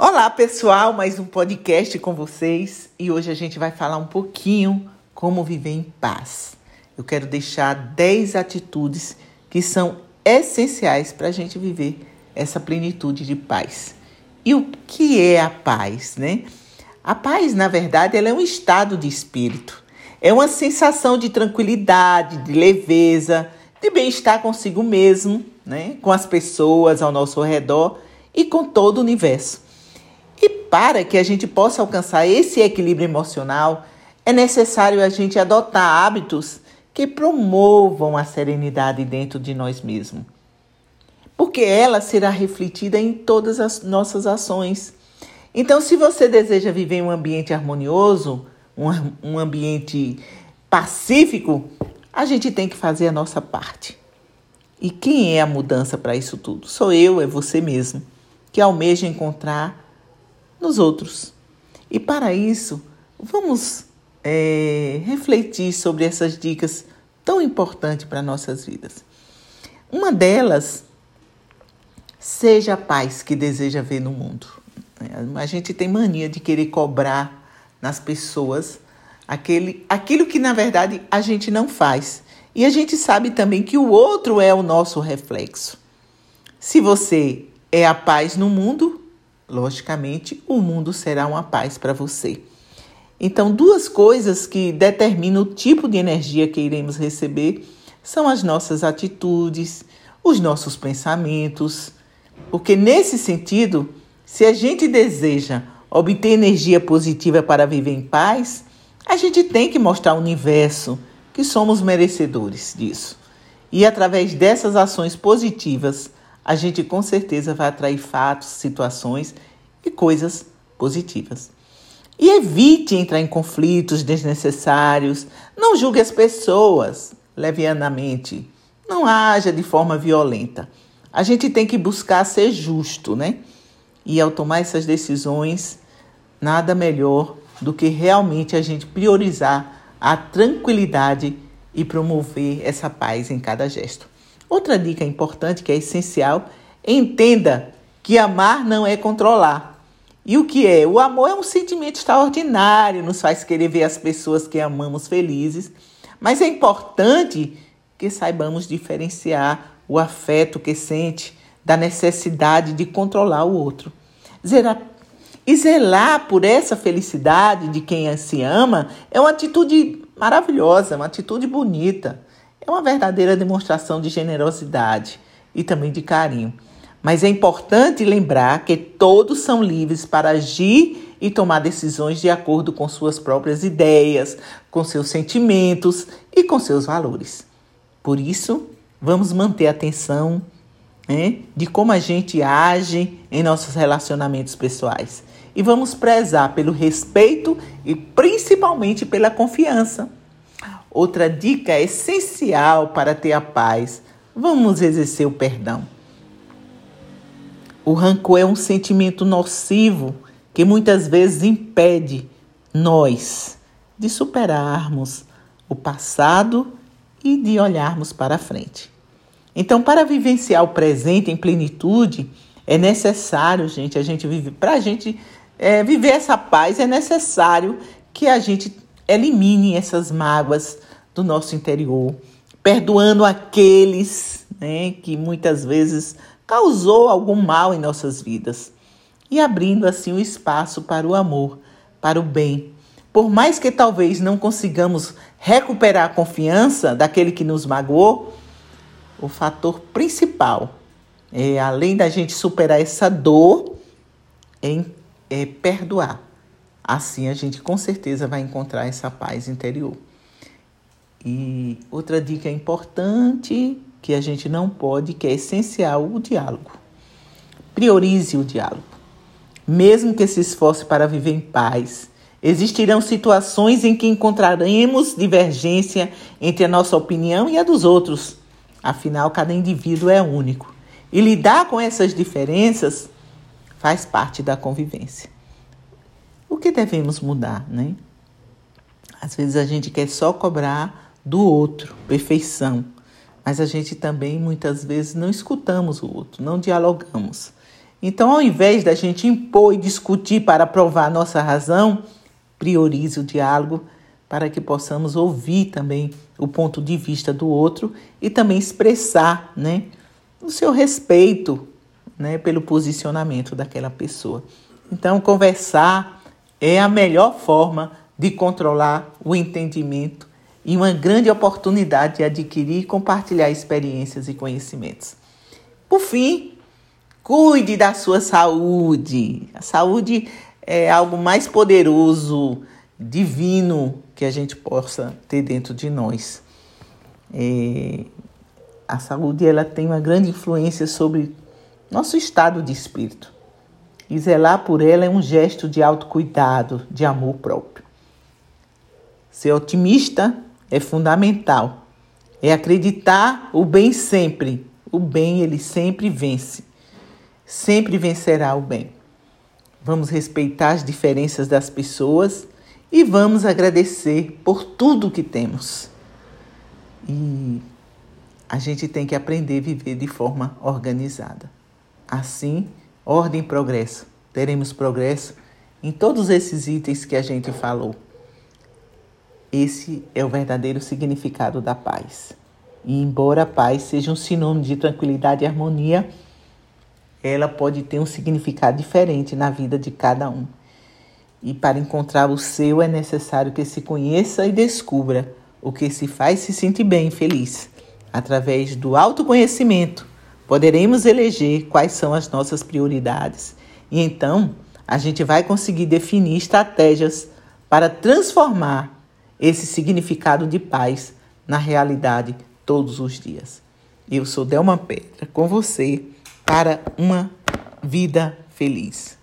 Olá, pessoal, mais um podcast com vocês e hoje a gente vai falar um pouquinho como viver em paz. Eu quero deixar 10 atitudes que são essenciais para a gente viver essa plenitude de paz. E o que é a paz, né? A paz, na verdade, ela é um estado de espírito. É uma sensação de tranquilidade, de leveza, de bem-estar consigo mesmo, né? com as pessoas ao nosso redor e com todo o universo. Para que a gente possa alcançar esse equilíbrio emocional, é necessário a gente adotar hábitos que promovam a serenidade dentro de nós mesmos. Porque ela será refletida em todas as nossas ações. Então, se você deseja viver em um ambiente harmonioso, um, um ambiente pacífico, a gente tem que fazer a nossa parte. E quem é a mudança para isso tudo? Sou eu, é você mesmo, que almeja encontrar nos outros. E para isso, vamos é, refletir sobre essas dicas tão importantes para nossas vidas. Uma delas, seja a paz que deseja ver no mundo. A gente tem mania de querer cobrar nas pessoas aquele, aquilo que na verdade a gente não faz. E a gente sabe também que o outro é o nosso reflexo. Se você é a paz no mundo, logicamente o mundo será uma paz para você. Então, duas coisas que determinam o tipo de energia que iremos receber são as nossas atitudes, os nossos pensamentos. Porque, nesse sentido, se a gente deseja obter energia positiva para viver em paz, a gente tem que mostrar ao universo que somos merecedores disso. E através dessas ações positivas, a gente com certeza vai atrair fatos, situações e coisas positivas. E evite entrar em conflitos desnecessários. Não julgue as pessoas levianamente. Não haja de forma violenta. A gente tem que buscar ser justo, né? E ao tomar essas decisões, nada melhor do que realmente a gente priorizar a tranquilidade e promover essa paz em cada gesto. Outra dica importante que é essencial: entenda que amar não é controlar. E o que é? O amor é um sentimento extraordinário, nos faz querer ver as pessoas que amamos felizes, mas é importante que saibamos diferenciar o afeto que sente da necessidade de controlar o outro. Zerar e zelar por essa felicidade de quem se ama é uma atitude maravilhosa, uma atitude bonita. É uma verdadeira demonstração de generosidade e também de carinho. Mas é importante lembrar que todos são livres para agir e tomar decisões de acordo com suas próprias ideias, com seus sentimentos e com seus valores. Por isso, vamos manter atenção né, de como a gente age em nossos relacionamentos pessoais. E vamos prezar pelo respeito e principalmente pela confiança. Outra dica essencial para ter a paz: vamos exercer o perdão. O rancor é um sentimento nocivo que muitas vezes impede nós de superarmos o passado e de olharmos para frente. Então, para vivenciar o presente em plenitude, é necessário, gente, a gente vive. Para a gente é, viver essa paz, é necessário que a gente elimine essas mágoas do nosso interior, perdoando aqueles né, que muitas vezes causou algum mal em nossas vidas e abrindo assim o espaço para o amor, para o bem. Por mais que talvez não consigamos recuperar a confiança daquele que nos magoou, o fator principal é, além da gente superar essa dor, é, é perdoar. Assim a gente com certeza vai encontrar essa paz interior. E outra dica importante que a gente não pode, que é essencial, o diálogo. Priorize o diálogo. Mesmo que se esforce para viver em paz, existirão situações em que encontraremos divergência entre a nossa opinião e a dos outros. Afinal, cada indivíduo é único. E lidar com essas diferenças faz parte da convivência. O que devemos mudar, né? Às vezes a gente quer só cobrar do outro perfeição mas a gente também muitas vezes não escutamos o outro, não dialogamos. Então, ao invés da gente impor e discutir para provar nossa razão, priorize o diálogo para que possamos ouvir também o ponto de vista do outro e também expressar né, o seu respeito né, pelo posicionamento daquela pessoa. Então, conversar é a melhor forma de controlar o entendimento e uma grande oportunidade de adquirir e compartilhar experiências e conhecimentos. Por fim, cuide da sua saúde. A saúde é algo mais poderoso, divino que a gente possa ter dentro de nós. É, a saúde ela tem uma grande influência sobre nosso estado de espírito. E zelar por ela é um gesto de autocuidado, de amor próprio. Ser otimista é fundamental. É acreditar o bem sempre. O bem ele sempre vence. Sempre vencerá o bem. Vamos respeitar as diferenças das pessoas e vamos agradecer por tudo que temos. E a gente tem que aprender a viver de forma organizada. Assim, ordem e progresso. Teremos progresso em todos esses itens que a gente falou. Esse é o verdadeiro significado da paz. E embora a paz seja um sinônimo de tranquilidade e harmonia, ela pode ter um significado diferente na vida de cada um. E para encontrar o seu é necessário que se conheça e descubra o que se faz se sentir bem e feliz. Através do autoconhecimento, poderemos eleger quais são as nossas prioridades. E então, a gente vai conseguir definir estratégias para transformar esse significado de paz na realidade todos os dias. Eu sou Delma Pedra com você para uma vida feliz.